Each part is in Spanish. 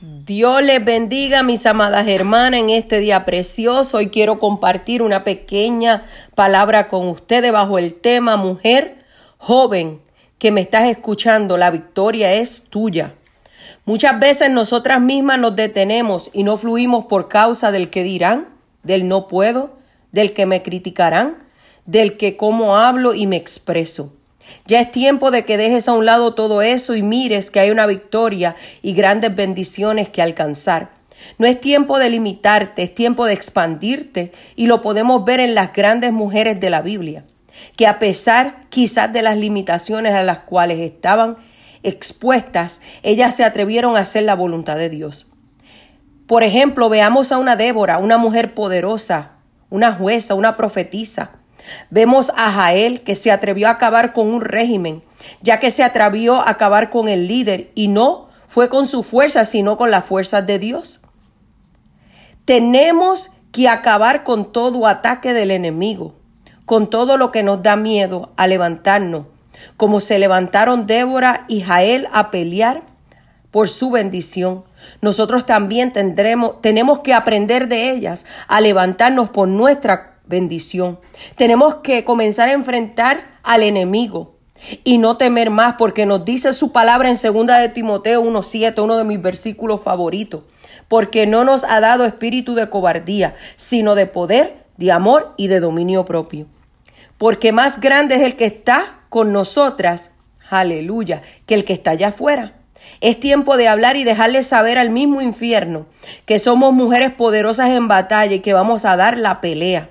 Dios les bendiga, mis amadas hermanas, en este día precioso. Hoy quiero compartir una pequeña palabra con ustedes bajo el tema Mujer joven que me estás escuchando. La victoria es tuya. Muchas veces nosotras mismas nos detenemos y no fluimos por causa del que dirán, del no puedo, del que me criticarán, del que cómo hablo y me expreso. Ya es tiempo de que dejes a un lado todo eso y mires que hay una victoria y grandes bendiciones que alcanzar. No es tiempo de limitarte, es tiempo de expandirte y lo podemos ver en las grandes mujeres de la Biblia, que a pesar quizás de las limitaciones a las cuales estaban expuestas, ellas se atrevieron a hacer la voluntad de Dios. Por ejemplo, veamos a una Débora, una mujer poderosa, una jueza, una profetisa, Vemos a Jael que se atrevió a acabar con un régimen, ya que se atrevió a acabar con el líder y no fue con su fuerza, sino con las fuerzas de Dios. Tenemos que acabar con todo ataque del enemigo, con todo lo que nos da miedo a levantarnos, como se levantaron Débora y Jael a pelear por su bendición. Nosotros también tendremos, tenemos que aprender de ellas a levantarnos por nuestra bendición. Tenemos que comenzar a enfrentar al enemigo y no temer más porque nos dice su palabra en segunda de Timoteo 1:7, uno de mis versículos favoritos, porque no nos ha dado espíritu de cobardía, sino de poder, de amor y de dominio propio. Porque más grande es el que está con nosotras, aleluya, que el que está allá afuera. Es tiempo de hablar y dejarle saber al mismo infierno que somos mujeres poderosas en batalla y que vamos a dar la pelea.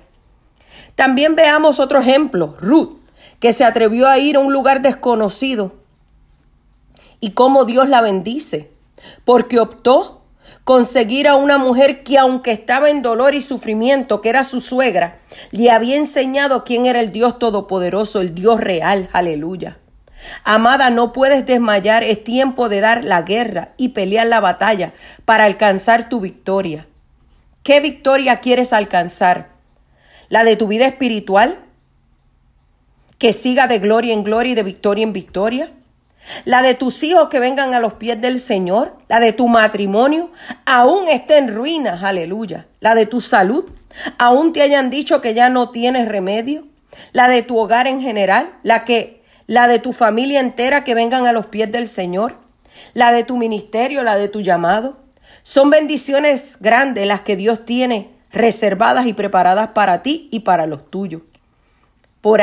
También veamos otro ejemplo, Ruth, que se atrevió a ir a un lugar desconocido y cómo Dios la bendice, porque optó conseguir a una mujer que aunque estaba en dolor y sufrimiento, que era su suegra, le había enseñado quién era el Dios todopoderoso, el Dios real, aleluya. Amada, no puedes desmayar, es tiempo de dar la guerra y pelear la batalla para alcanzar tu victoria. ¿Qué victoria quieres alcanzar? La de tu vida espiritual, que siga de gloria en gloria y de victoria en victoria, la de tus hijos que vengan a los pies del Señor, la de tu matrimonio, aún esté en ruinas, aleluya, la de tu salud, aún te hayan dicho que ya no tienes remedio, la de tu hogar en general, la que la de tu familia entera que vengan a los pies del Señor, la de tu ministerio, la de tu llamado. Son bendiciones grandes las que Dios tiene reservadas y preparadas para ti y para los tuyos. Por,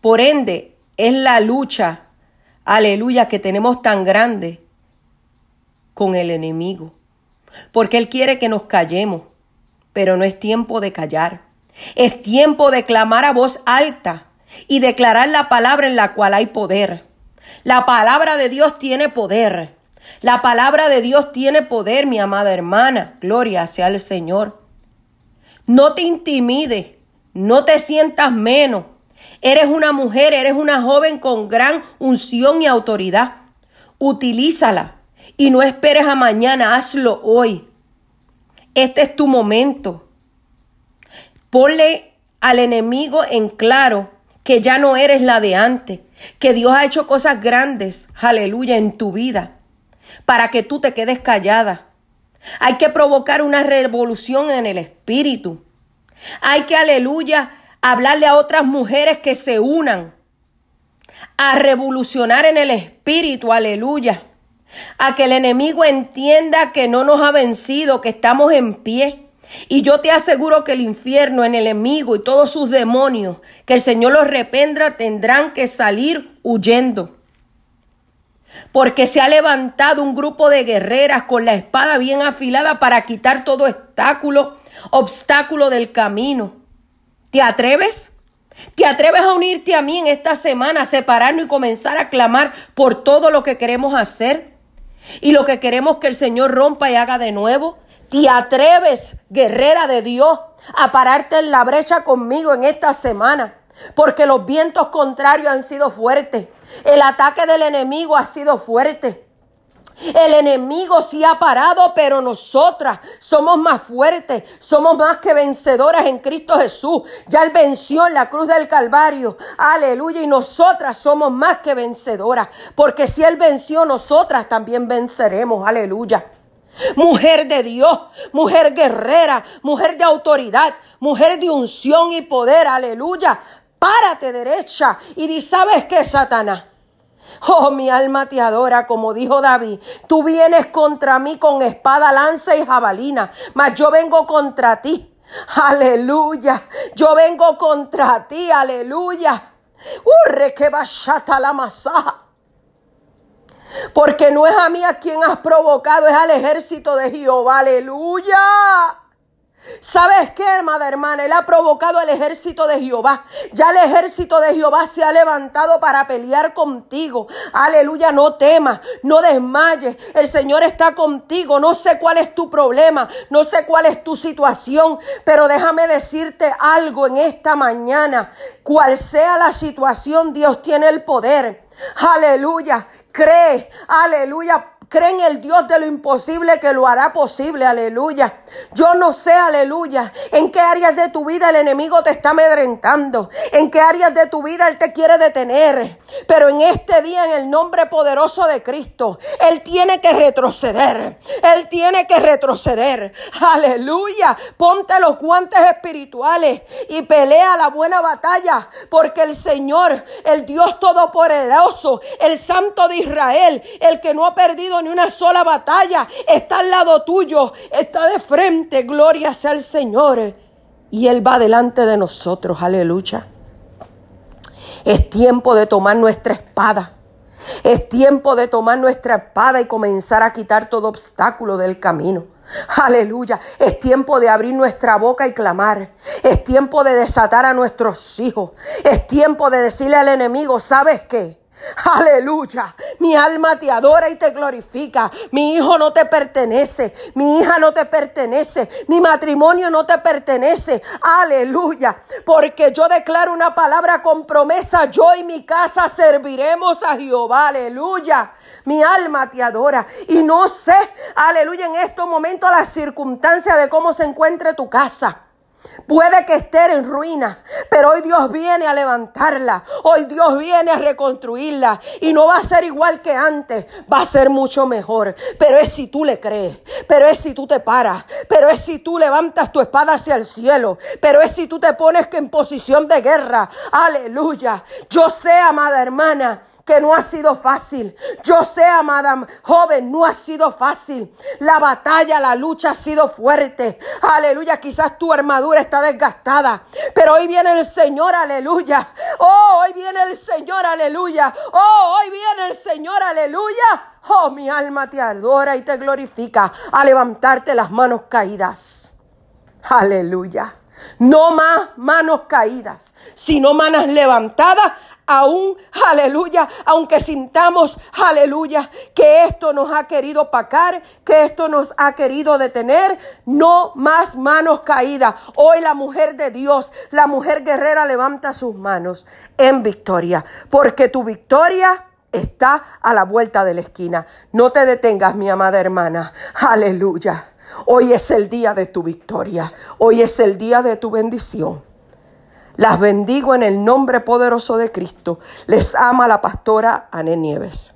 por ende, es la lucha, aleluya, que tenemos tan grande con el enemigo. Porque Él quiere que nos callemos, pero no es tiempo de callar. Es tiempo de clamar a voz alta y declarar la palabra en la cual hay poder. La palabra de Dios tiene poder. La palabra de Dios tiene poder, mi amada hermana. Gloria sea al Señor. No te intimides, no te sientas menos. Eres una mujer, eres una joven con gran unción y autoridad. Utilízala y no esperes a mañana, hazlo hoy. Este es tu momento. Ponle al enemigo en claro que ya no eres la de antes, que Dios ha hecho cosas grandes, aleluya, en tu vida, para que tú te quedes callada. Hay que provocar una revolución en el espíritu. Hay que, aleluya, hablarle a otras mujeres que se unan a revolucionar en el espíritu, aleluya. A que el enemigo entienda que no nos ha vencido, que estamos en pie. Y yo te aseguro que el infierno, el enemigo y todos sus demonios, que el Señor los rependra, tendrán que salir huyendo porque se ha levantado un grupo de guerreras con la espada bien afilada para quitar todo obstáculo, obstáculo del camino. ¿Te atreves? ¿Te atreves a unirte a mí en esta semana, a separarnos y comenzar a clamar por todo lo que queremos hacer y lo que queremos que el Señor rompa y haga de nuevo? ¿Te atreves, guerrera de Dios, a pararte en la brecha conmigo en esta semana? Porque los vientos contrarios han sido fuertes. El ataque del enemigo ha sido fuerte. El enemigo sí ha parado, pero nosotras somos más fuertes, somos más que vencedoras en Cristo Jesús. Ya Él venció en la cruz del Calvario. Aleluya. Y nosotras somos más que vencedoras, porque si Él venció, nosotras también venceremos. Aleluya. Mujer de Dios, mujer guerrera, mujer de autoridad, mujer de unción y poder, aleluya. Párate derecha y di, ¿sabes qué, Satanás? Oh, mi alma te adora, como dijo David. Tú vienes contra mí con espada, lanza y jabalina, mas yo vengo contra ti. Aleluya. Yo vengo contra ti, aleluya. Urre que vayata la masa. Porque no es a mí a quien has provocado, es al ejército de Jehová. Aleluya. ¿Sabes qué, hermana, hermana? Él ha provocado el ejército de Jehová. Ya el ejército de Jehová se ha levantado para pelear contigo. Aleluya, no temas, no desmayes. El Señor está contigo. No sé cuál es tu problema, no sé cuál es tu situación, pero déjame decirte algo en esta mañana. Cual sea la situación, Dios tiene el poder. Aleluya, cree, aleluya, Cree en el Dios de lo imposible que lo hará posible, aleluya. Yo no sé, aleluya, en qué áreas de tu vida el enemigo te está amedrentando, en qué áreas de tu vida él te quiere detener. Pero en este día, en el nombre poderoso de Cristo, él tiene que retroceder, él tiene que retroceder, aleluya. Ponte los guantes espirituales y pelea la buena batalla, porque el Señor, el Dios todopoderoso, el Santo de Israel, el que no ha perdido ni una sola batalla. Está al lado tuyo, está de frente. Gloria sea el Señor. Y Él va delante de nosotros. Aleluya. Es tiempo de tomar nuestra espada. Es tiempo de tomar nuestra espada y comenzar a quitar todo obstáculo del camino. Aleluya. Es tiempo de abrir nuestra boca y clamar. Es tiempo de desatar a nuestros hijos. Es tiempo de decirle al enemigo, ¿sabes qué? Aleluya. Mi alma te adora y te glorifica. Mi hijo no te pertenece. Mi hija no te pertenece. Mi matrimonio no te pertenece. Aleluya. Porque yo declaro una palabra con promesa. Yo y mi casa serviremos a Jehová. Aleluya. Mi alma te adora. Y no sé, aleluya, en estos momentos las circunstancias de cómo se encuentre tu casa. Puede que esté en ruina, pero hoy Dios viene a levantarla. Hoy Dios viene a reconstruirla. Y no va a ser igual que antes, va a ser mucho mejor. Pero es si tú le crees, pero es si tú te paras, pero es si tú levantas tu espada hacia el cielo, pero es si tú te pones en posición de guerra. Aleluya. Yo sé, amada hermana, que no ha sido fácil. Yo sé, amada joven, no ha sido fácil. La batalla, la lucha ha sido fuerte. Aleluya, quizás tu armadura está desgastada, pero hoy viene el Señor, aleluya. Oh, hoy viene el Señor, aleluya. Oh, hoy viene el Señor, aleluya. Oh, mi alma te adora y te glorifica a levantarte las manos caídas. Aleluya. No más manos caídas, sino manos levantadas aún, aleluya, aunque sintamos, aleluya, que esto nos ha querido pacar, que esto nos ha querido detener, no más manos caídas. Hoy la mujer de Dios, la mujer guerrera levanta sus manos en victoria, porque tu victoria está a la vuelta de la esquina. No te detengas, mi amada hermana. Aleluya. Hoy es el día de tu victoria. Hoy es el día de tu bendición. Las bendigo en el nombre poderoso de Cristo. Les ama la pastora Ané Nieves.